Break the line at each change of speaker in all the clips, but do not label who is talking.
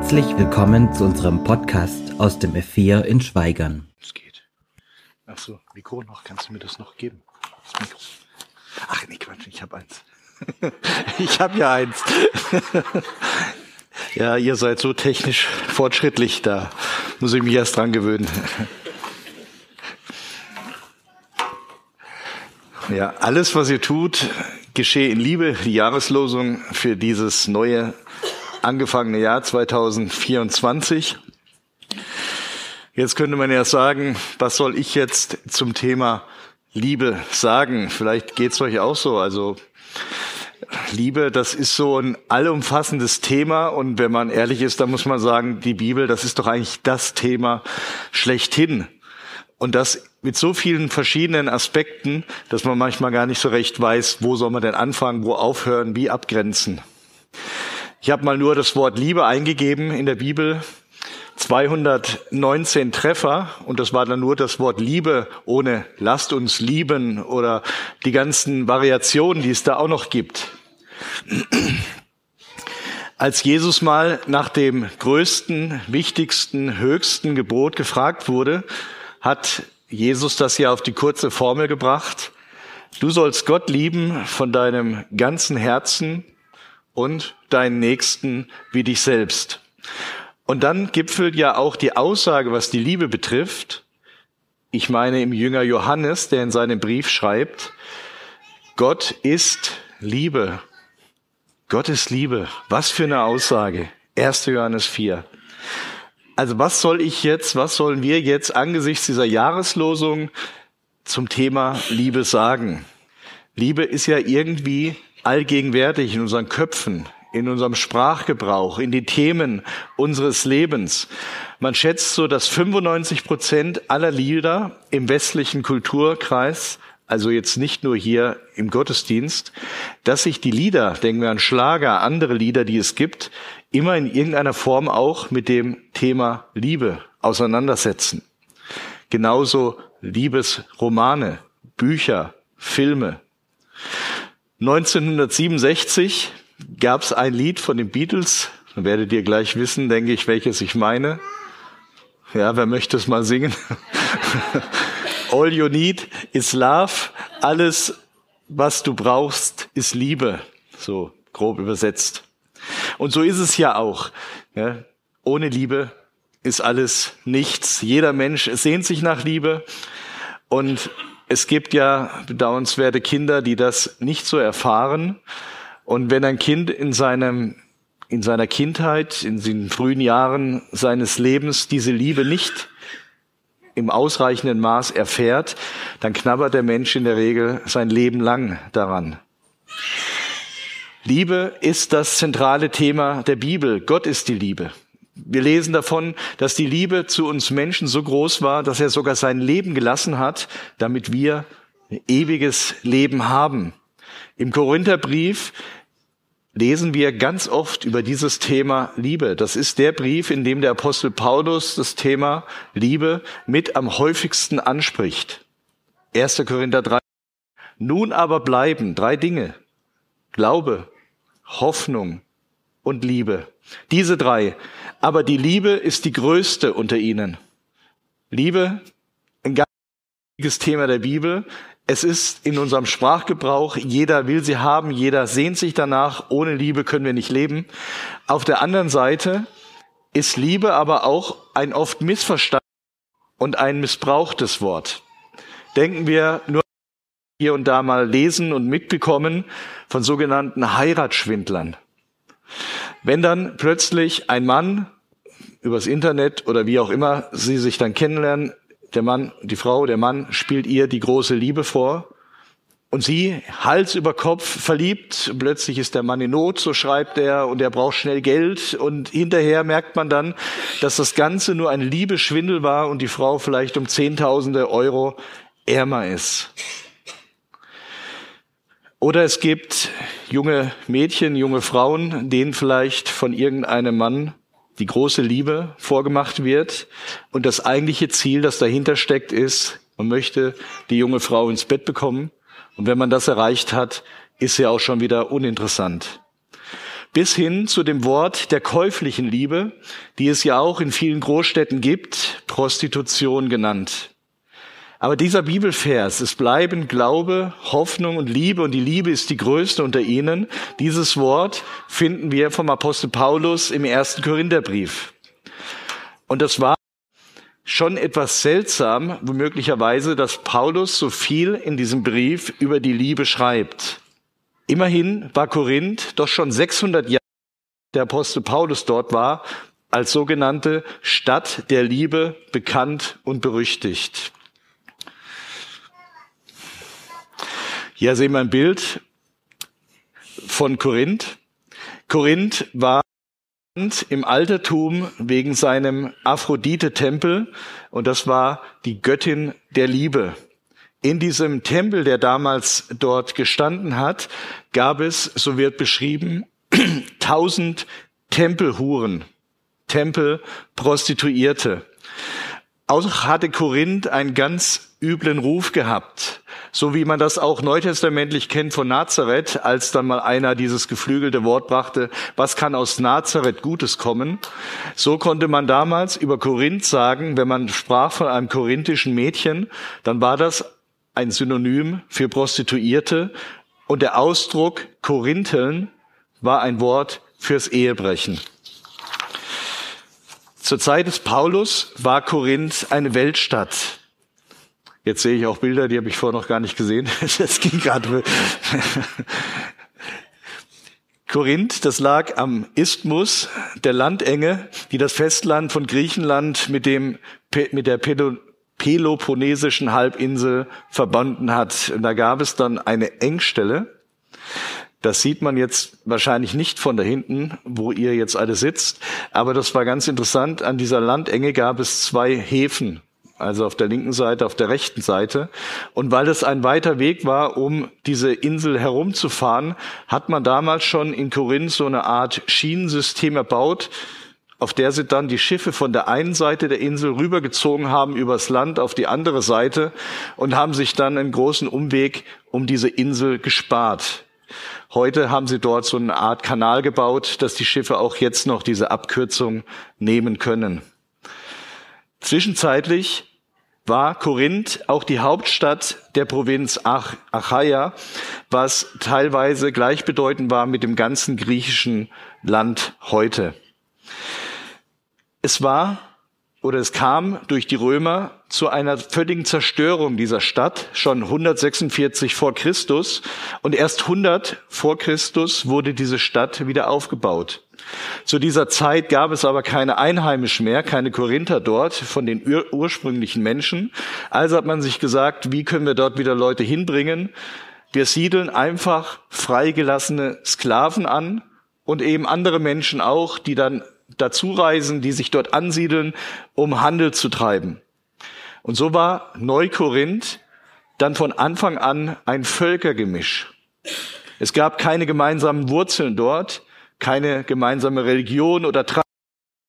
Herzlich willkommen zu unserem Podcast aus dem F4 in Schweigern.
Es geht. Ach so, Mikro noch. Kannst du mir das noch geben? Das Mikro. Ach nee, Quatsch, ich habe eins. ich habe ja eins. ja, ihr seid so technisch fortschrittlich, da muss ich mich erst dran gewöhnen. ja, alles, was ihr tut, geschehe in Liebe. Die Jahreslosung für dieses neue angefangene Jahr 2024. Jetzt könnte man ja sagen, was soll ich jetzt zum Thema Liebe sagen? Vielleicht geht's euch auch so. Also Liebe, das ist so ein allumfassendes Thema und wenn man ehrlich ist, dann muss man sagen, die Bibel, das ist doch eigentlich das Thema schlechthin. Und das mit so vielen verschiedenen Aspekten, dass man manchmal gar nicht so recht weiß, wo soll man denn anfangen, wo aufhören, wie abgrenzen. Ich habe mal nur das Wort Liebe eingegeben in der Bibel. 219 Treffer und das war dann nur das Wort Liebe ohne lasst uns lieben oder die ganzen Variationen, die es da auch noch gibt. Als Jesus mal nach dem größten, wichtigsten, höchsten Gebot gefragt wurde, hat Jesus das ja auf die kurze Formel gebracht. Du sollst Gott lieben von deinem ganzen Herzen, und deinen Nächsten wie dich selbst. Und dann gipfelt ja auch die Aussage, was die Liebe betrifft. Ich meine im Jünger Johannes, der in seinem Brief schreibt, Gott ist Liebe. Gott ist Liebe. Was für eine Aussage. 1. Johannes 4. Also was soll ich jetzt, was sollen wir jetzt angesichts dieser Jahreslosung zum Thema Liebe sagen? Liebe ist ja irgendwie allgegenwärtig in unseren Köpfen, in unserem Sprachgebrauch, in die Themen unseres Lebens. Man schätzt so, dass 95 Prozent aller Lieder im westlichen Kulturkreis, also jetzt nicht nur hier im Gottesdienst, dass sich die Lieder, denken wir an Schlager, andere Lieder, die es gibt, immer in irgendeiner Form auch mit dem Thema Liebe auseinandersetzen. Genauso Liebesromane, Bücher, Filme. 1967 gab es ein Lied von den Beatles, dann werdet ihr gleich wissen, denke ich, welches ich meine. Ja, wer möchte es mal singen? All you need is love. Alles, was du brauchst, ist Liebe. So grob übersetzt. Und so ist es ja auch. Ja, ohne Liebe ist alles nichts. Jeder Mensch sehnt sich nach Liebe. Und es gibt ja bedauernswerte Kinder, die das nicht so erfahren. Und wenn ein Kind in seinem in seiner Kindheit, in den frühen Jahren seines Lebens diese Liebe nicht im ausreichenden Maß erfährt, dann knabbert der Mensch in der Regel sein Leben lang daran. Liebe ist das zentrale Thema der Bibel. Gott ist die Liebe. Wir lesen davon, dass die Liebe zu uns Menschen so groß war, dass er sogar sein Leben gelassen hat, damit wir ewiges Leben haben. Im Korintherbrief lesen wir ganz oft über dieses Thema Liebe. Das ist der Brief, in dem der Apostel Paulus das Thema Liebe mit am häufigsten anspricht. 1. Korinther 3. Nun aber bleiben drei Dinge. Glaube, Hoffnung und Liebe. Diese drei. Aber die Liebe ist die größte unter ihnen. Liebe, ein ganz wichtiges Thema der Bibel. Es ist in unserem Sprachgebrauch, jeder will sie haben, jeder sehnt sich danach, ohne Liebe können wir nicht leben. Auf der anderen Seite ist Liebe aber auch ein oft missverstandenes und ein missbrauchtes Wort. Denken wir nur hier und da mal lesen und mitbekommen von sogenannten Heiratsschwindlern. Wenn dann plötzlich ein Mann übers Internet oder wie auch immer sie sich dann kennenlernen, der Mann, die Frau, der Mann spielt ihr die große Liebe vor und sie Hals über Kopf verliebt. Plötzlich ist der Mann in Not, so schreibt er, und er braucht schnell Geld. Und hinterher merkt man dann, dass das Ganze nur ein Liebeschwindel war und die Frau vielleicht um Zehntausende Euro ärmer ist. Oder es gibt junge Mädchen, junge Frauen, denen vielleicht von irgendeinem Mann die große Liebe vorgemacht wird und das eigentliche Ziel, das dahinter steckt, ist, man möchte die junge Frau ins Bett bekommen und wenn man das erreicht hat, ist sie auch schon wieder uninteressant. bis hin zu dem Wort der käuflichen Liebe, die es ja auch in vielen Großstädten gibt, Prostitution genannt. Aber dieser Bibelvers, es bleiben Glaube, Hoffnung und Liebe und die Liebe ist die größte unter ihnen. Dieses Wort finden wir vom Apostel Paulus im ersten Korintherbrief. Und das war schon etwas seltsam, womöglicherweise, dass Paulus so viel in diesem Brief über die Liebe schreibt. Immerhin war Korinth doch schon 600 Jahre der Apostel Paulus dort war, als sogenannte Stadt der Liebe bekannt und berüchtigt. Hier sehen wir ein Bild von Korinth. Korinth war im Altertum wegen seinem Aphrodite-Tempel und das war die Göttin der Liebe. In diesem Tempel, der damals dort gestanden hat, gab es, so wird beschrieben, tausend Tempelhuren, Tempelprostituierte. Auch hatte Korinth einen ganz üblen Ruf gehabt so wie man das auch neutestamentlich kennt von Nazareth, als dann mal einer dieses geflügelte Wort brachte, was kann aus Nazareth Gutes kommen? So konnte man damals über Korinth sagen, wenn man sprach von einem korinthischen Mädchen, dann war das ein Synonym für Prostituierte und der Ausdruck Korintheln war ein Wort fürs Ehebrechen. Zur Zeit des Paulus war Korinth eine Weltstadt. Jetzt sehe ich auch Bilder, die habe ich vorher noch gar nicht gesehen. Das ging gerade. Korinth, das lag am Isthmus, der Landenge, die das Festland von Griechenland mit dem mit der Peloponnesischen Halbinsel verbunden hat. Da gab es dann eine Engstelle. Das sieht man jetzt wahrscheinlich nicht von da hinten, wo ihr jetzt alle sitzt. Aber das war ganz interessant. An dieser Landenge gab es zwei Häfen also auf der linken Seite, auf der rechten Seite. Und weil es ein weiter Weg war, um diese Insel herumzufahren, hat man damals schon in Korinth so eine Art Schienensystem erbaut, auf der sie dann die Schiffe von der einen Seite der Insel rübergezogen haben übers Land auf die andere Seite und haben sich dann einen großen Umweg um diese Insel gespart. Heute haben sie dort so eine Art Kanal gebaut, dass die Schiffe auch jetzt noch diese Abkürzung nehmen können. Zwischenzeitlich war Korinth auch die Hauptstadt der Provinz Ach Achaia, was teilweise gleichbedeutend war mit dem ganzen griechischen Land heute. Es war oder es kam durch die Römer zu einer völligen Zerstörung dieser Stadt, schon 146 vor Christus. Und erst 100 vor Christus wurde diese Stadt wieder aufgebaut. Zu dieser Zeit gab es aber keine Einheimischen mehr, keine Korinther dort von den ur ursprünglichen Menschen. Also hat man sich gesagt, wie können wir dort wieder Leute hinbringen? Wir siedeln einfach freigelassene Sklaven an und eben andere Menschen auch, die dann dazu reisen, die sich dort ansiedeln, um Handel zu treiben. Und so war Neukorinth dann von Anfang an ein Völkergemisch. Es gab keine gemeinsamen Wurzeln dort, keine gemeinsame Religion oder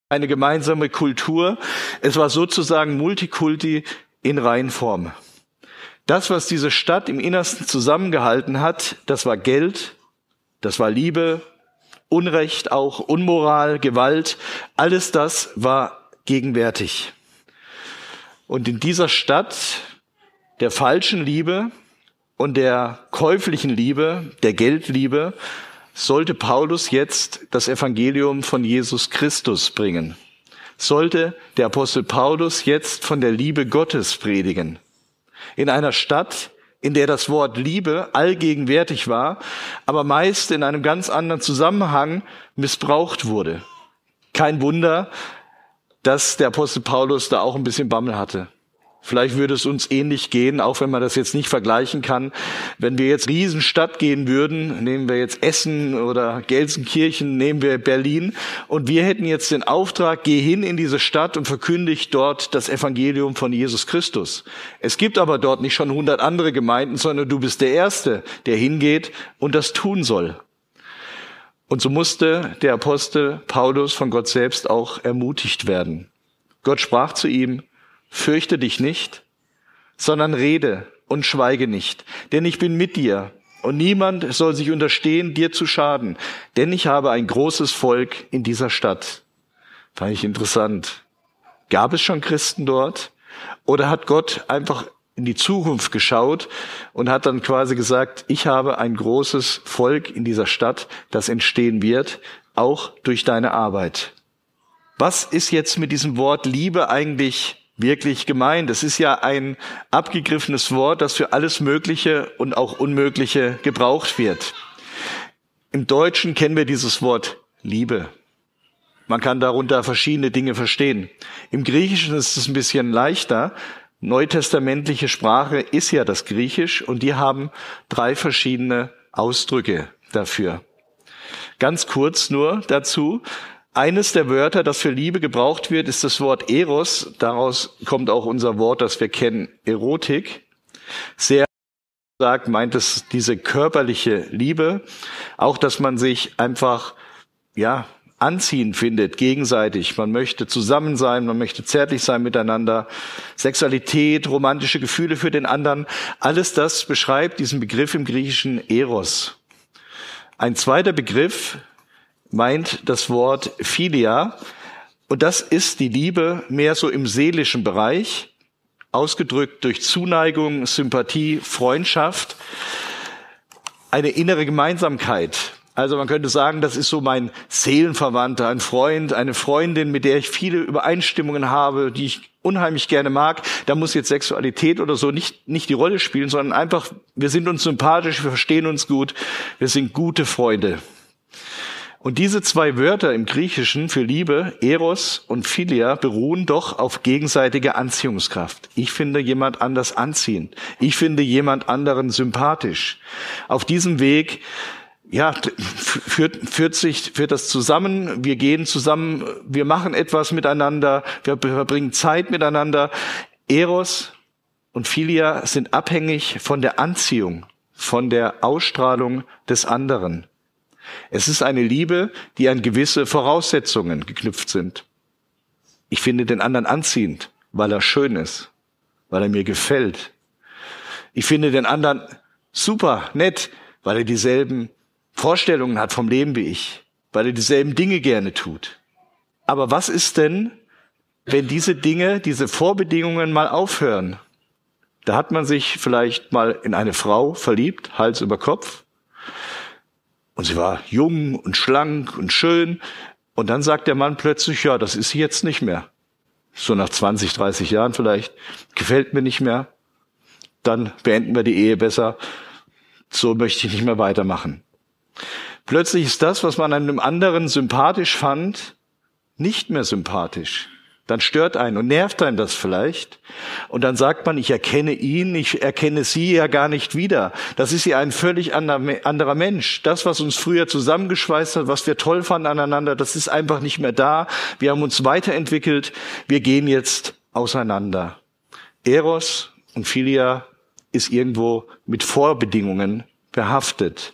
eine gemeinsame Kultur. Es war sozusagen Multikulti in Reihenform. Das, was diese Stadt im Innersten zusammengehalten hat, das war Geld, das war Liebe, Unrecht, auch Unmoral, Gewalt, alles das war gegenwärtig. Und in dieser Stadt der falschen Liebe und der käuflichen Liebe, der Geldliebe, sollte Paulus jetzt das Evangelium von Jesus Christus bringen. Sollte der Apostel Paulus jetzt von der Liebe Gottes predigen. In einer Stadt, in der das Wort Liebe allgegenwärtig war, aber meist in einem ganz anderen Zusammenhang missbraucht wurde. Kein Wunder, dass der Apostel Paulus da auch ein bisschen Bammel hatte. Vielleicht würde es uns ähnlich gehen, auch wenn man das jetzt nicht vergleichen kann. Wenn wir jetzt Riesenstadt gehen würden, nehmen wir jetzt Essen oder Gelsenkirchen, nehmen wir Berlin und wir hätten jetzt den Auftrag, geh hin in diese Stadt und verkündigt dort das Evangelium von Jesus Christus. Es gibt aber dort nicht schon hundert andere Gemeinden, sondern du bist der Erste, der hingeht und das tun soll. Und so musste der Apostel Paulus von Gott selbst auch ermutigt werden. Gott sprach zu ihm, fürchte dich nicht, sondern rede und schweige nicht, denn ich bin mit dir Und niemand soll sich unterstehen, dir zu schaden, denn ich habe ein großes Volk in dieser Stadt. Fand ich interessant. Gab es schon Christen dort? Oder hat Gott einfach in die Zukunft geschaut und hat dann quasi gesagt, ich habe ein großes Volk in dieser Stadt, das entstehen wird, auch durch deine Arbeit. Was ist jetzt mit diesem Wort Liebe eigentlich wirklich gemeint? Es ist ja ein abgegriffenes Wort, das für alles Mögliche und auch Unmögliche gebraucht wird. Im Deutschen kennen wir dieses Wort Liebe. Man kann darunter verschiedene Dinge verstehen. Im Griechischen ist es ein bisschen leichter. Neutestamentliche Sprache ist ja das Griechisch und die haben drei verschiedene Ausdrücke dafür. Ganz kurz nur dazu. Eines der Wörter, das für Liebe gebraucht wird, ist das Wort Eros. Daraus kommt auch unser Wort, das wir kennen, Erotik. Sehr sagt, meint es diese körperliche Liebe. Auch, dass man sich einfach, ja, anziehen findet, gegenseitig. Man möchte zusammen sein, man möchte zärtlich sein miteinander. Sexualität, romantische Gefühle für den anderen. Alles das beschreibt diesen Begriff im Griechischen Eros. Ein zweiter Begriff meint das Wort Philia. Und das ist die Liebe mehr so im seelischen Bereich, ausgedrückt durch Zuneigung, Sympathie, Freundschaft, eine innere Gemeinsamkeit, also man könnte sagen, das ist so mein Seelenverwandter, ein Freund, eine Freundin, mit der ich viele Übereinstimmungen habe, die ich unheimlich gerne mag. Da muss jetzt Sexualität oder so nicht, nicht die Rolle spielen, sondern einfach, wir sind uns sympathisch, wir verstehen uns gut, wir sind gute Freunde. Und diese zwei Wörter im Griechischen für Liebe, Eros und Philia, beruhen doch auf gegenseitiger Anziehungskraft. Ich finde jemand anders anziehend. Ich finde jemand anderen sympathisch. Auf diesem Weg ja, führt, führt sich, führt das zusammen. Wir gehen zusammen, wir machen etwas miteinander, wir verbringen Zeit miteinander. Eros und Philia sind abhängig von der Anziehung, von der Ausstrahlung des anderen. Es ist eine Liebe, die an gewisse Voraussetzungen geknüpft sind. Ich finde den anderen anziehend, weil er schön ist, weil er mir gefällt. Ich finde den anderen super nett, weil er dieselben Vorstellungen hat vom Leben wie ich, weil er dieselben Dinge gerne tut. Aber was ist denn, wenn diese Dinge, diese Vorbedingungen mal aufhören? Da hat man sich vielleicht mal in eine Frau verliebt, Hals über Kopf. Und sie war jung und schlank und schön. Und dann sagt der Mann plötzlich, ja, das ist sie jetzt nicht mehr. So nach 20, 30 Jahren vielleicht. Gefällt mir nicht mehr. Dann beenden wir die Ehe besser. So möchte ich nicht mehr weitermachen. Plötzlich ist das, was man einem anderen sympathisch fand, nicht mehr sympathisch. Dann stört einen und nervt einen das vielleicht. Und dann sagt man, ich erkenne ihn, ich erkenne sie ja gar nicht wieder. Das ist ja ein völlig anderer Mensch. Das, was uns früher zusammengeschweißt hat, was wir toll fanden aneinander, das ist einfach nicht mehr da. Wir haben uns weiterentwickelt. Wir gehen jetzt auseinander. Eros und Philia ist irgendwo mit Vorbedingungen behaftet.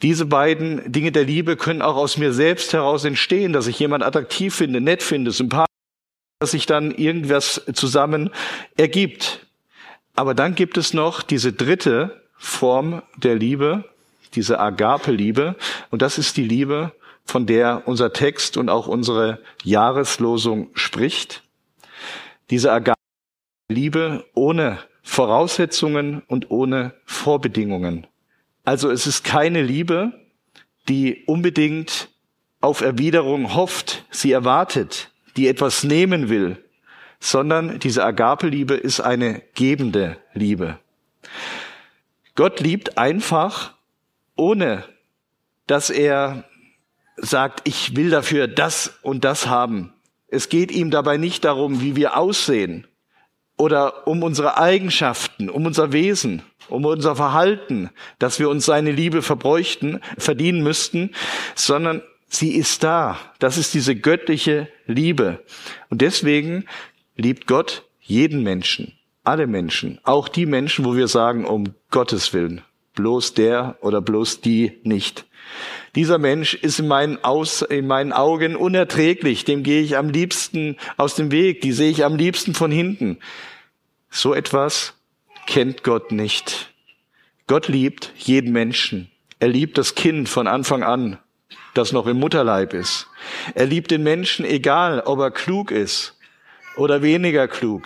Diese beiden Dinge der Liebe können auch aus mir selbst heraus entstehen, dass ich jemand attraktiv finde, nett finde, sympathisch, dass sich dann irgendwas zusammen ergibt. Aber dann gibt es noch diese dritte Form der Liebe, diese Agape-Liebe. Und das ist die Liebe, von der unser Text und auch unsere Jahreslosung spricht. Diese Agape-Liebe ohne Voraussetzungen und ohne Vorbedingungen. Also es ist keine Liebe, die unbedingt auf Erwiderung hofft, sie erwartet, die etwas nehmen will, sondern diese Agape-Liebe ist eine gebende Liebe. Gott liebt einfach, ohne dass er sagt, ich will dafür das und das haben. Es geht ihm dabei nicht darum, wie wir aussehen oder um unsere Eigenschaften, um unser Wesen, um unser Verhalten, dass wir uns seine Liebe verbräuchten, verdienen müssten, sondern sie ist da. Das ist diese göttliche Liebe. Und deswegen liebt Gott jeden Menschen, alle Menschen, auch die Menschen, wo wir sagen, um Gottes Willen, bloß der oder bloß die nicht. Dieser Mensch ist in meinen, Aus, in meinen Augen unerträglich, dem gehe ich am liebsten aus dem Weg, die sehe ich am liebsten von hinten. So etwas kennt Gott nicht. Gott liebt jeden Menschen. Er liebt das Kind von Anfang an, das noch im Mutterleib ist. Er liebt den Menschen, egal ob er klug ist oder weniger klug,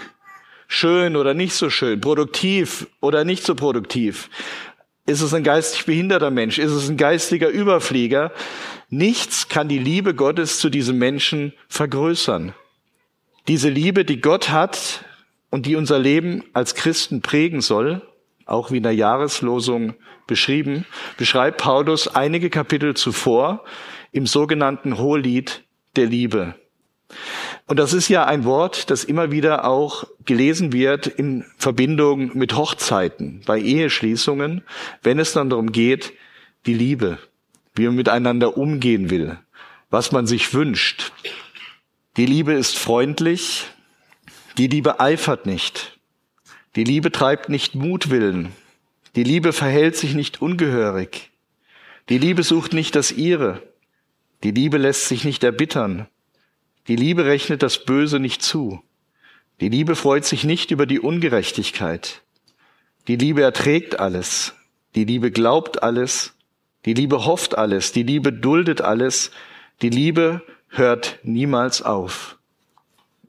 schön oder nicht so schön, produktiv oder nicht so produktiv. Ist es ein geistig behinderter Mensch? Ist es ein geistiger Überflieger? Nichts kann die Liebe Gottes zu diesem Menschen vergrößern. Diese Liebe, die Gott hat und die unser Leben als Christen prägen soll, auch wie in der Jahreslosung beschrieben, beschreibt Paulus einige Kapitel zuvor im sogenannten Hohelied der Liebe. Und das ist ja ein Wort, das immer wieder auch gelesen wird in Verbindung mit Hochzeiten, bei Eheschließungen, wenn es dann darum geht, die Liebe, wie man miteinander umgehen will, was man sich wünscht. Die Liebe ist freundlich, die Liebe eifert nicht, die Liebe treibt nicht Mutwillen, die Liebe verhält sich nicht ungehörig, die Liebe sucht nicht das ihre, die Liebe lässt sich nicht erbittern, die Liebe rechnet das Böse nicht zu. Die Liebe freut sich nicht über die Ungerechtigkeit. Die Liebe erträgt alles. Die Liebe glaubt alles. Die Liebe hofft alles. Die Liebe duldet alles. Die Liebe hört niemals auf.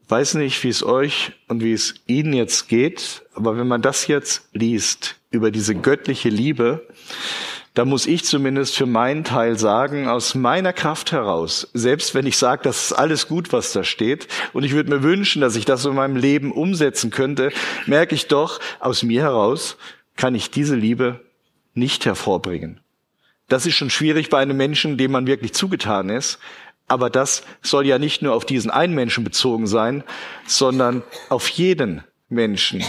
Ich weiß nicht, wie es euch und wie es Ihnen jetzt geht, aber wenn man das jetzt liest über diese göttliche Liebe, da muss ich zumindest für meinen Teil sagen, aus meiner Kraft heraus, selbst wenn ich sage, das ist alles gut, was da steht, und ich würde mir wünschen, dass ich das in meinem Leben umsetzen könnte, merke ich doch, aus mir heraus kann ich diese Liebe nicht hervorbringen. Das ist schon schwierig bei einem Menschen, dem man wirklich zugetan ist. Aber das soll ja nicht nur auf diesen einen Menschen bezogen sein, sondern auf jeden Menschen.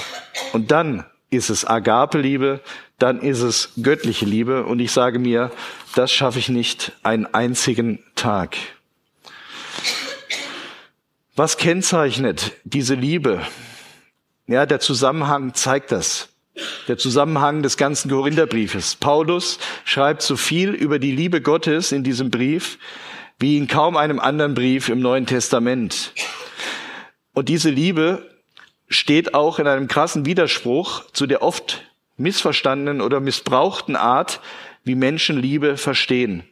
Und dann ist es Agape-Liebe, dann ist es göttliche Liebe. Und ich sage mir, das schaffe ich nicht einen einzigen Tag. Was kennzeichnet diese Liebe? Ja, der Zusammenhang zeigt das. Der Zusammenhang des ganzen Korintherbriefes. Paulus schreibt so viel über die Liebe Gottes in diesem Brief wie in kaum einem anderen Brief im Neuen Testament. Und diese Liebe steht auch in einem krassen Widerspruch zu der oft missverstandenen oder missbrauchten Art, wie Menschen Liebe verstehen.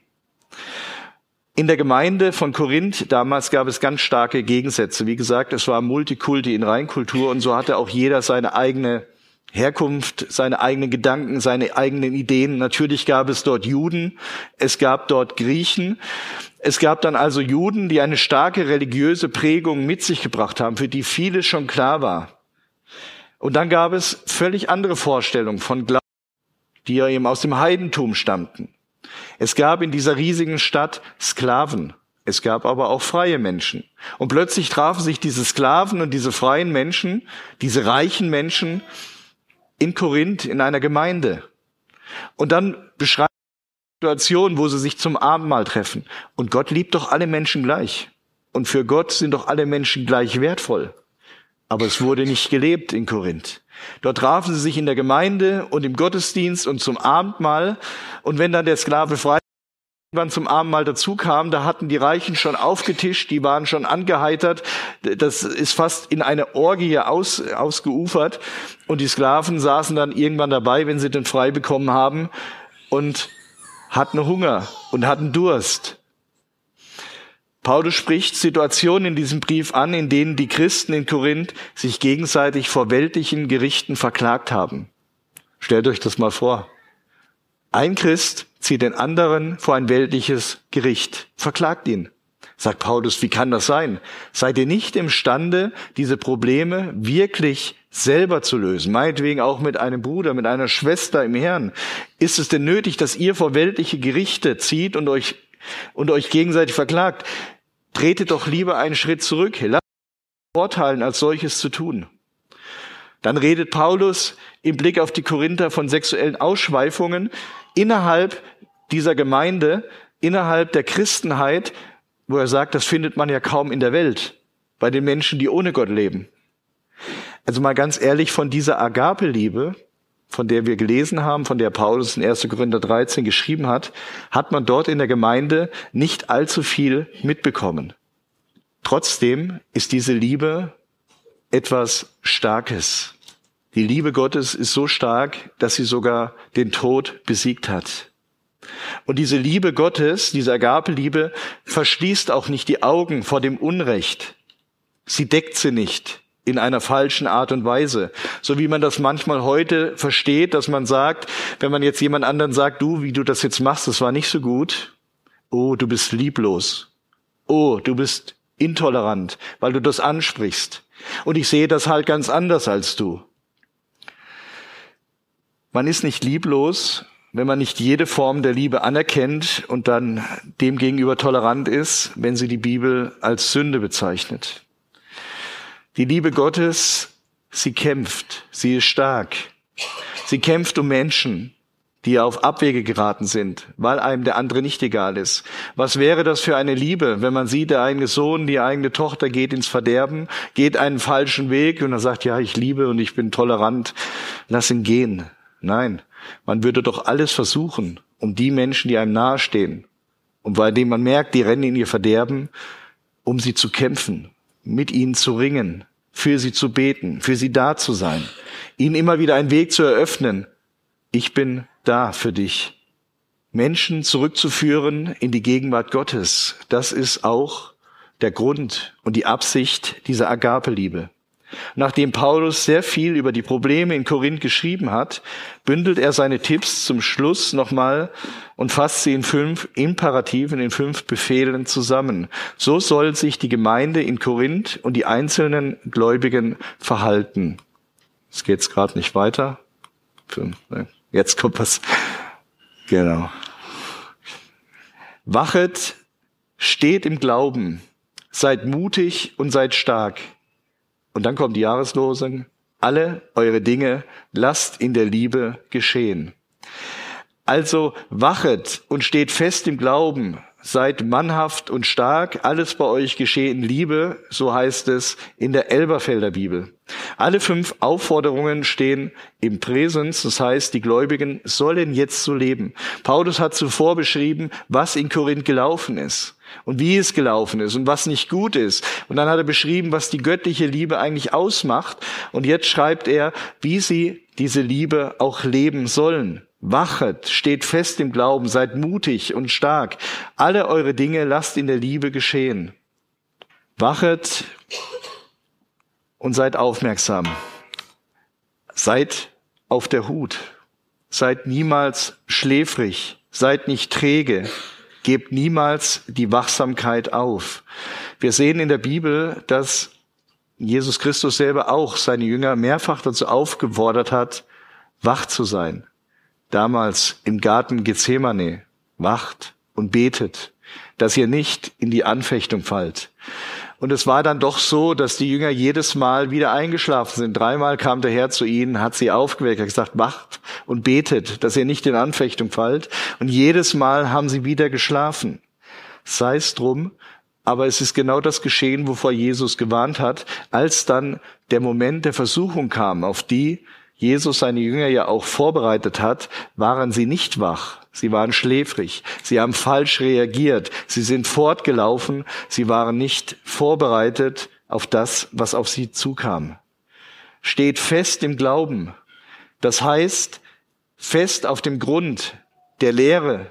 In der Gemeinde von Korinth damals gab es ganz starke Gegensätze. Wie gesagt, es war Multikulti in Reinkultur und so hatte auch jeder seine eigene Herkunft, seine eigenen Gedanken, seine eigenen Ideen. Natürlich gab es dort Juden, es gab dort Griechen. Es gab dann also Juden, die eine starke religiöse Prägung mit sich gebracht haben, für die vieles schon klar war. Und dann gab es völlig andere Vorstellungen von Glauben, die ja eben aus dem Heidentum stammten. Es gab in dieser riesigen Stadt Sklaven. Es gab aber auch freie Menschen. Und plötzlich trafen sich diese Sklaven und diese freien Menschen, diese reichen Menschen in Korinth in einer Gemeinde. Und dann beschreibt Situation, wo sie sich zum Abendmahl treffen. Und Gott liebt doch alle Menschen gleich. Und für Gott sind doch alle Menschen gleich wertvoll. Aber es wurde nicht gelebt in Korinth. Dort trafen sie sich in der Gemeinde und im Gottesdienst und zum Abendmahl. Und wenn dann der Sklave frei irgendwann zum Abendmahl dazu kam, da hatten die Reichen schon aufgetischt, die waren schon angeheitert. Das ist fast in eine Orgie aus, ausgeufert. Und die Sklaven saßen dann irgendwann dabei, wenn sie den frei bekommen haben und hatten Hunger und hatten Durst. Paulus spricht Situationen in diesem Brief an, in denen die Christen in Korinth sich gegenseitig vor weltlichen Gerichten verklagt haben. Stellt euch das mal vor. Ein Christ zieht den anderen vor ein weltliches Gericht, verklagt ihn. Sagt Paulus, wie kann das sein? Seid ihr nicht imstande, diese Probleme wirklich selber zu lösen? Meinetwegen auch mit einem Bruder, mit einer Schwester im Herrn. Ist es denn nötig, dass ihr vor weltliche Gerichte zieht und euch, und euch gegenseitig verklagt? Tretet doch lieber einen Schritt zurück. Lasst Vorteilen als solches zu tun. Dann redet Paulus im Blick auf die Korinther von sexuellen Ausschweifungen innerhalb dieser Gemeinde, innerhalb der Christenheit, wo er sagt, das findet man ja kaum in der Welt, bei den Menschen, die ohne Gott leben. Also mal ganz ehrlich, von dieser Agape-Liebe, von der wir gelesen haben, von der Paulus in 1. Korinther 13 geschrieben hat, hat man dort in der Gemeinde nicht allzu viel mitbekommen. Trotzdem ist diese Liebe etwas Starkes. Die Liebe Gottes ist so stark, dass sie sogar den Tod besiegt hat. Und diese Liebe Gottes, diese Agape-Liebe, verschließt auch nicht die Augen vor dem Unrecht. Sie deckt sie nicht in einer falschen Art und Weise. So wie man das manchmal heute versteht, dass man sagt, wenn man jetzt jemand anderen sagt, du, wie du das jetzt machst, das war nicht so gut. Oh, du bist lieblos. Oh, du bist intolerant, weil du das ansprichst. Und ich sehe das halt ganz anders als du. Man ist nicht lieblos, wenn man nicht jede Form der Liebe anerkennt und dann dem gegenüber tolerant ist, wenn sie die Bibel als Sünde bezeichnet. Die Liebe Gottes, sie kämpft, sie ist stark. Sie kämpft um Menschen, die auf Abwege geraten sind, weil einem der andere nicht egal ist. Was wäre das für eine Liebe, wenn man sieht, der eigene Sohn, die eigene Tochter geht ins Verderben, geht einen falschen Weg und er sagt, ja, ich liebe und ich bin tolerant, lass ihn gehen. Nein, man würde doch alles versuchen, um die Menschen, die einem nahestehen und bei denen man merkt, die rennen in ihr Verderben, um sie zu kämpfen, mit ihnen zu ringen, für sie zu beten, für sie da zu sein, ihnen immer wieder einen Weg zu eröffnen. Ich bin da für dich. Menschen zurückzuführen in die Gegenwart Gottes, das ist auch der Grund und die Absicht dieser Agape-Liebe. Nachdem Paulus sehr viel über die Probleme in Korinth geschrieben hat, bündelt er seine Tipps zum Schluss nochmal und fasst sie in fünf Imperativen, in fünf Befehlen zusammen. So soll sich die Gemeinde in Korinth und die einzelnen Gläubigen verhalten. Jetzt geht's gerade nicht weiter. Ne? Jetzt kommt was. Genau. Wachet, steht im Glauben, seid mutig und seid stark. Und dann kommt die Jahreslosung. Alle eure Dinge lasst in der Liebe geschehen. Also wachet und steht fest im Glauben, seid mannhaft und stark, alles bei euch geschehe in Liebe, so heißt es in der Elberfelder Bibel. Alle fünf Aufforderungen stehen im Präsens, das heißt, die Gläubigen sollen jetzt so leben. Paulus hat zuvor beschrieben, was in Korinth gelaufen ist und wie es gelaufen ist und was nicht gut ist. Und dann hat er beschrieben, was die göttliche Liebe eigentlich ausmacht. Und jetzt schreibt er, wie sie diese Liebe auch leben sollen. Wachet, steht fest im Glauben, seid mutig und stark. Alle eure Dinge lasst in der Liebe geschehen. Wachet und seid aufmerksam. Seid auf der Hut. Seid niemals schläfrig. Seid nicht träge. Gebt niemals die Wachsamkeit auf. Wir sehen in der Bibel, dass Jesus Christus selber auch seine Jünger mehrfach dazu aufgefordert hat, wach zu sein damals im Garten Gethsemane, wacht und betet, dass ihr nicht in die Anfechtung fallt. Und es war dann doch so, dass die Jünger jedes Mal wieder eingeschlafen sind. Dreimal kam der Herr zu ihnen, hat sie aufgeweckt, hat gesagt, wacht und betet, dass ihr nicht in Anfechtung fallt. Und jedes Mal haben sie wieder geschlafen. Sei es drum, aber es ist genau das geschehen, wovor Jesus gewarnt hat, als dann der Moment der Versuchung kam, auf die Jesus seine Jünger ja auch vorbereitet hat, waren sie nicht wach. Sie waren schläfrig. Sie haben falsch reagiert. Sie sind fortgelaufen. Sie waren nicht vorbereitet auf das, was auf sie zukam. Steht fest im Glauben. Das heißt, fest auf dem Grund der Lehre,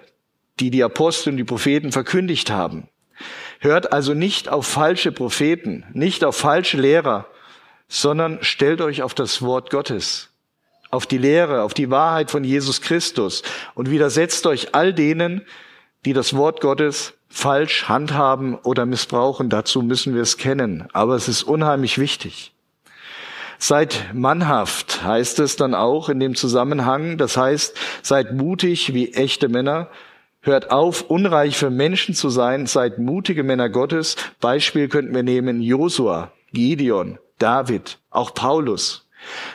die die Apostel und die Propheten verkündigt haben. Hört also nicht auf falsche Propheten, nicht auf falsche Lehrer, sondern stellt euch auf das Wort Gottes auf die Lehre, auf die Wahrheit von Jesus Christus und widersetzt euch all denen, die das Wort Gottes falsch handhaben oder missbrauchen. Dazu müssen wir es kennen. Aber es ist unheimlich wichtig. Seid mannhaft, heißt es dann auch in dem Zusammenhang. Das heißt, seid mutig wie echte Männer. Hört auf, unreich für Menschen zu sein. Seid mutige Männer Gottes. Beispiel könnten wir nehmen Josua, Gideon, David, auch Paulus.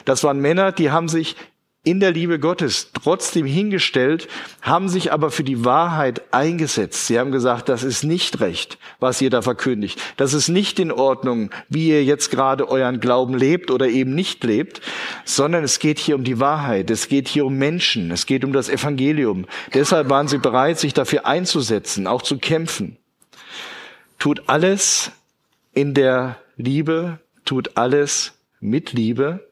Das waren Männer, die haben sich in der Liebe Gottes trotzdem hingestellt, haben sich aber für die Wahrheit eingesetzt. Sie haben gesagt, das ist nicht recht, was ihr da verkündigt. Das ist nicht in Ordnung, wie ihr jetzt gerade euren Glauben lebt oder eben nicht lebt, sondern es geht hier um die Wahrheit. Es geht hier um Menschen. Es geht um das Evangelium. Deshalb waren sie bereit, sich dafür einzusetzen, auch zu kämpfen. Tut alles in der Liebe, tut alles mit Liebe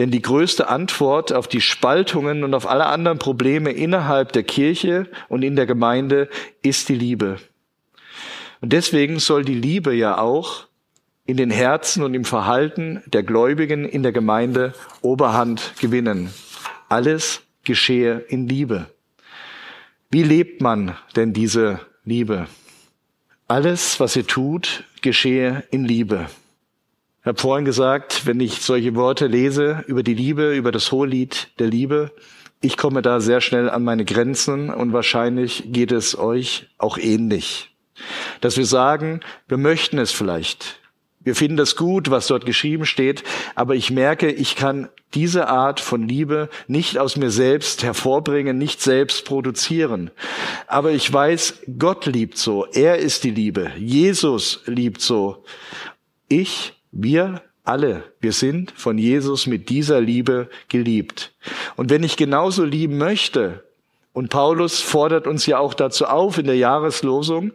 Denn die größte Antwort auf die Spaltungen und auf alle anderen Probleme innerhalb der Kirche und in der Gemeinde ist die Liebe. Und deswegen soll die Liebe ja auch in den Herzen und im Verhalten der Gläubigen in der Gemeinde Oberhand gewinnen. Alles geschehe in Liebe. Wie lebt man denn diese Liebe? Alles, was ihr tut, geschehe in Liebe. Ich habe vorhin gesagt, wenn ich solche Worte lese über die Liebe, über das Hohelied der Liebe, ich komme da sehr schnell an meine Grenzen und wahrscheinlich geht es euch auch ähnlich. Dass wir sagen, wir möchten es vielleicht. Wir finden das gut, was dort geschrieben steht, aber ich merke, ich kann diese Art von Liebe nicht aus mir selbst hervorbringen, nicht selbst produzieren. Aber ich weiß, Gott liebt so, er ist die Liebe, Jesus liebt so. Ich wir alle, wir sind von Jesus mit dieser Liebe geliebt. Und wenn ich genauso lieben möchte, und Paulus fordert uns ja auch dazu auf in der Jahreslosung,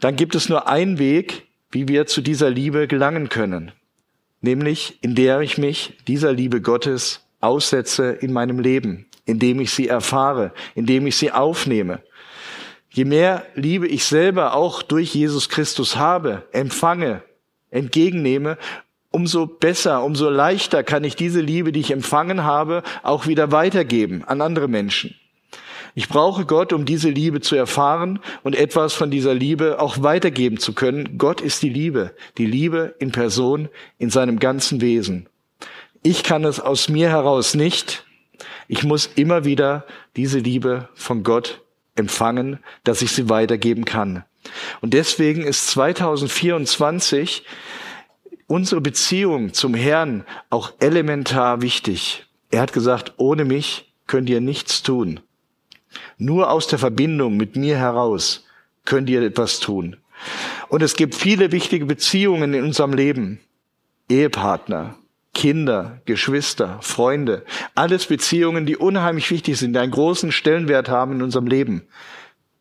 dann gibt es nur einen Weg, wie wir zu dieser Liebe gelangen können, nämlich indem ich mich dieser Liebe Gottes aussetze in meinem Leben, indem ich sie erfahre, indem ich sie aufnehme. Je mehr Liebe ich selber auch durch Jesus Christus habe, empfange, entgegennehme, umso besser, umso leichter kann ich diese Liebe, die ich empfangen habe, auch wieder weitergeben an andere Menschen. Ich brauche Gott, um diese Liebe zu erfahren und etwas von dieser Liebe auch weitergeben zu können. Gott ist die Liebe, die Liebe in Person, in seinem ganzen Wesen. Ich kann es aus mir heraus nicht. Ich muss immer wieder diese Liebe von Gott empfangen, dass ich sie weitergeben kann. Und deswegen ist 2024 unsere Beziehung zum Herrn auch elementar wichtig. Er hat gesagt, ohne mich könnt ihr nichts tun. Nur aus der Verbindung mit mir heraus könnt ihr etwas tun. Und es gibt viele wichtige Beziehungen in unserem Leben. Ehepartner, Kinder, Geschwister, Freunde, alles Beziehungen, die unheimlich wichtig sind, die einen großen Stellenwert haben in unserem Leben.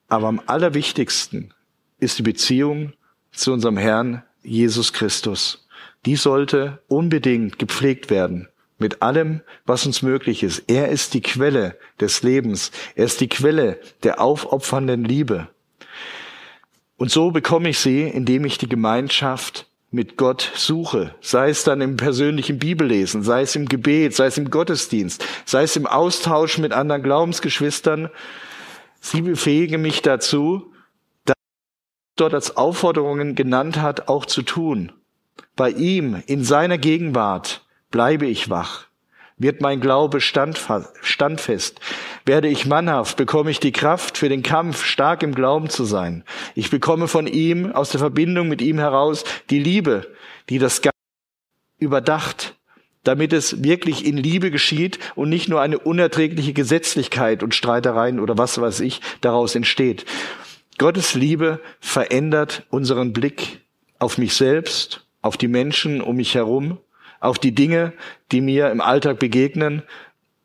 Aber am allerwichtigsten ist die Beziehung zu unserem Herrn Jesus Christus. Die sollte unbedingt gepflegt werden mit allem, was uns möglich ist. Er ist die Quelle des Lebens. Er ist die Quelle der aufopfernden Liebe. Und so bekomme ich sie, indem ich die Gemeinschaft mit Gott suche, sei es dann im persönlichen Bibellesen, sei es im Gebet, sei es im Gottesdienst, sei es im Austausch mit anderen Glaubensgeschwistern. Sie befähigen mich dazu, dort als Aufforderungen genannt hat, auch zu tun. Bei ihm, in seiner Gegenwart, bleibe ich wach. Wird mein Glaube standfest? Werde ich mannhaft? Bekomme ich die Kraft für den Kampf, stark im Glauben zu sein? Ich bekomme von ihm, aus der Verbindung mit ihm heraus, die Liebe, die das Ganze überdacht, damit es wirklich in Liebe geschieht und nicht nur eine unerträgliche Gesetzlichkeit und Streitereien oder was weiß ich daraus entsteht. Gottes Liebe verändert unseren Blick auf mich selbst, auf die Menschen um mich herum, auf die Dinge, die mir im Alltag begegnen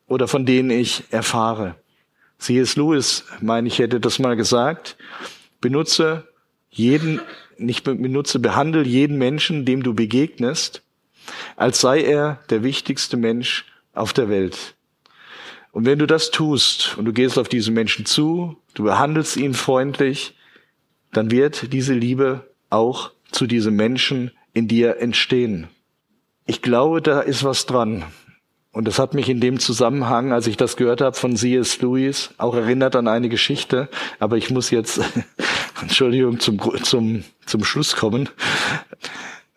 oder von denen ich erfahre. C.S. Lewis, meine ich, hätte das mal gesagt, benutze jeden, nicht benutze, behandle jeden Menschen, dem du begegnest, als sei er der wichtigste Mensch auf der Welt. Und wenn du das tust und du gehst auf diese Menschen zu, du behandelst ihn freundlich, dann wird diese Liebe auch zu diesem Menschen in dir entstehen. Ich glaube, da ist was dran. Und das hat mich in dem Zusammenhang, als ich das gehört habe von C.S. Lewis, auch erinnert an eine Geschichte. Aber ich muss jetzt, Entschuldigung, zum, zum, zum Schluss kommen.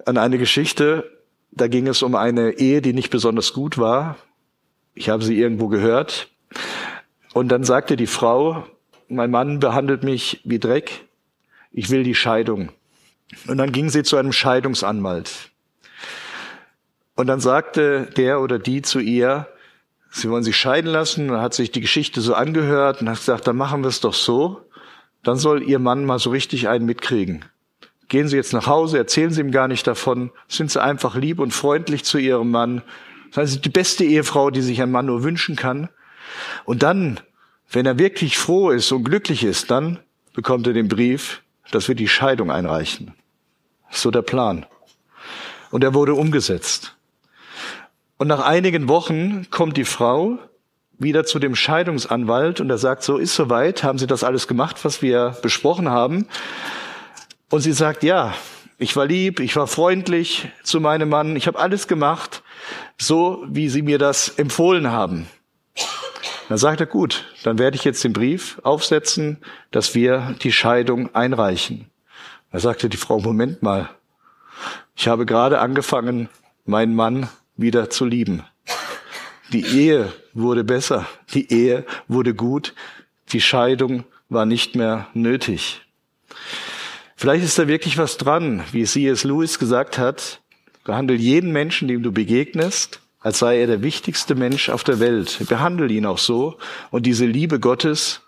An eine Geschichte, da ging es um eine Ehe, die nicht besonders gut war. Ich habe sie irgendwo gehört. Und dann sagte die Frau, mein Mann behandelt mich wie Dreck. Ich will die Scheidung. Und dann ging sie zu einem Scheidungsanwalt. Und dann sagte der oder die zu ihr, sie wollen sich scheiden lassen. Und dann hat sich die Geschichte so angehört und hat gesagt, dann machen wir es doch so. Dann soll ihr Mann mal so richtig einen mitkriegen. Gehen Sie jetzt nach Hause, erzählen Sie ihm gar nicht davon, sind Sie einfach lieb und freundlich zu Ihrem Mann das heißt, die beste Ehefrau, die sich ein Mann nur wünschen kann. Und dann, wenn er wirklich froh ist und glücklich ist, dann bekommt er den Brief, dass wir die Scheidung einreichen. So der Plan. Und er wurde umgesetzt. Und nach einigen Wochen kommt die Frau wieder zu dem Scheidungsanwalt und er sagt, so ist soweit, haben Sie das alles gemacht, was wir besprochen haben? Und sie sagt, ja, ich war lieb, ich war freundlich zu meinem Mann, ich habe alles gemacht, so wie Sie mir das empfohlen haben. Dann sagt er, gut, dann werde ich jetzt den Brief aufsetzen, dass wir die Scheidung einreichen. Da sagte die Frau, Moment mal, ich habe gerade angefangen, meinen Mann wieder zu lieben. Die Ehe wurde besser, die Ehe wurde gut, die Scheidung war nicht mehr nötig. Vielleicht ist da wirklich was dran, wie C.S. Lewis gesagt hat, behandle jeden Menschen, dem du begegnest, als sei er der wichtigste Mensch auf der Welt. Behandle ihn auch so und diese Liebe Gottes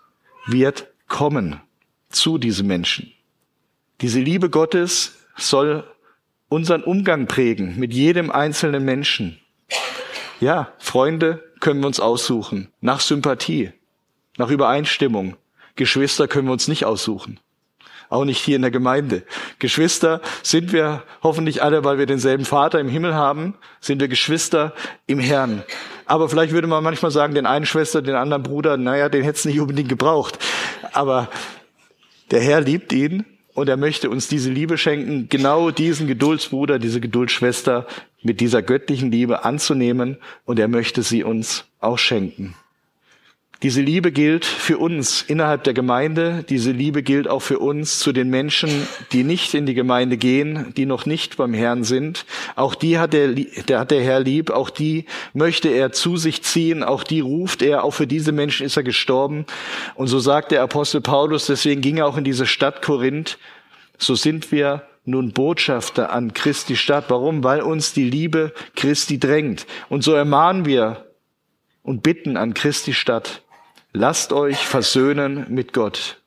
wird kommen zu diesem Menschen. Diese Liebe Gottes soll unseren Umgang prägen mit jedem einzelnen Menschen. Ja, Freunde können wir uns aussuchen, nach Sympathie, nach Übereinstimmung. Geschwister können wir uns nicht aussuchen. Auch nicht hier in der Gemeinde. Geschwister sind wir hoffentlich alle, weil wir denselben Vater im Himmel haben, sind wir Geschwister im Herrn. Aber vielleicht würde man manchmal sagen, den einen Schwester, den anderen Bruder, naja, den hätte es nicht unbedingt gebraucht. Aber der Herr liebt ihn und er möchte uns diese Liebe schenken, genau diesen Geduldsbruder, diese Geduldsschwester mit dieser göttlichen Liebe anzunehmen und er möchte sie uns auch schenken. Diese Liebe gilt für uns innerhalb der Gemeinde. Diese Liebe gilt auch für uns zu den Menschen, die nicht in die Gemeinde gehen, die noch nicht beim Herrn sind. Auch die hat der, der hat der Herr lieb. Auch die möchte er zu sich ziehen. Auch die ruft er. Auch für diese Menschen ist er gestorben. Und so sagt der Apostel Paulus, deswegen ging er auch in diese Stadt Korinth. So sind wir nun Botschafter an Christi Stadt. Warum? Weil uns die Liebe Christi drängt. Und so ermahnen wir und bitten an Christi Stadt, Lasst euch versöhnen mit Gott.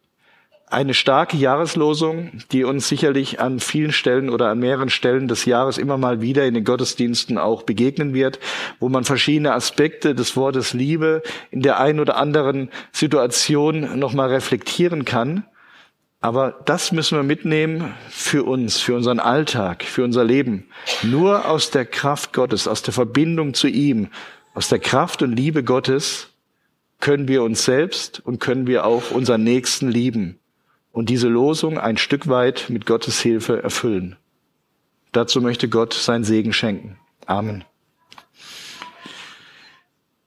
Eine starke Jahreslosung, die uns sicherlich an vielen Stellen oder an mehreren Stellen des Jahres immer mal wieder in den Gottesdiensten auch begegnen wird, wo man verschiedene Aspekte des Wortes Liebe in der einen oder anderen Situation nochmal reflektieren kann. Aber das müssen wir mitnehmen für uns, für unseren Alltag, für unser Leben. Nur aus der Kraft Gottes, aus der Verbindung zu ihm, aus der Kraft und Liebe Gottes können wir uns selbst und können wir auch unseren Nächsten lieben und diese Losung ein Stück weit mit Gottes Hilfe erfüllen. Dazu möchte Gott sein Segen schenken. Amen.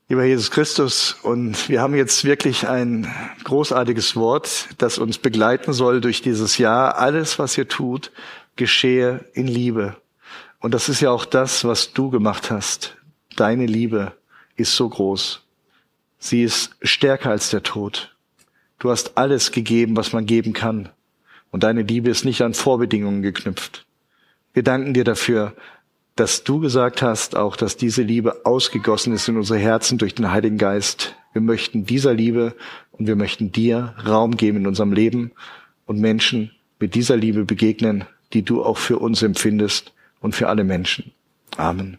Lieber Jesus Christus, und wir haben jetzt wirklich ein großartiges Wort, das uns begleiten soll durch dieses Jahr. Alles, was ihr tut, geschehe in Liebe. Und das ist ja auch das, was du gemacht hast. Deine Liebe ist so groß. Sie ist stärker als der Tod. Du hast alles gegeben, was man geben kann. Und deine Liebe ist nicht an Vorbedingungen geknüpft. Wir danken dir dafür, dass du gesagt hast, auch dass diese Liebe ausgegossen ist in unsere Herzen durch den Heiligen Geist. Wir möchten dieser Liebe und wir möchten dir Raum geben in unserem Leben und Menschen mit dieser Liebe begegnen, die du auch für uns empfindest und für alle Menschen. Amen.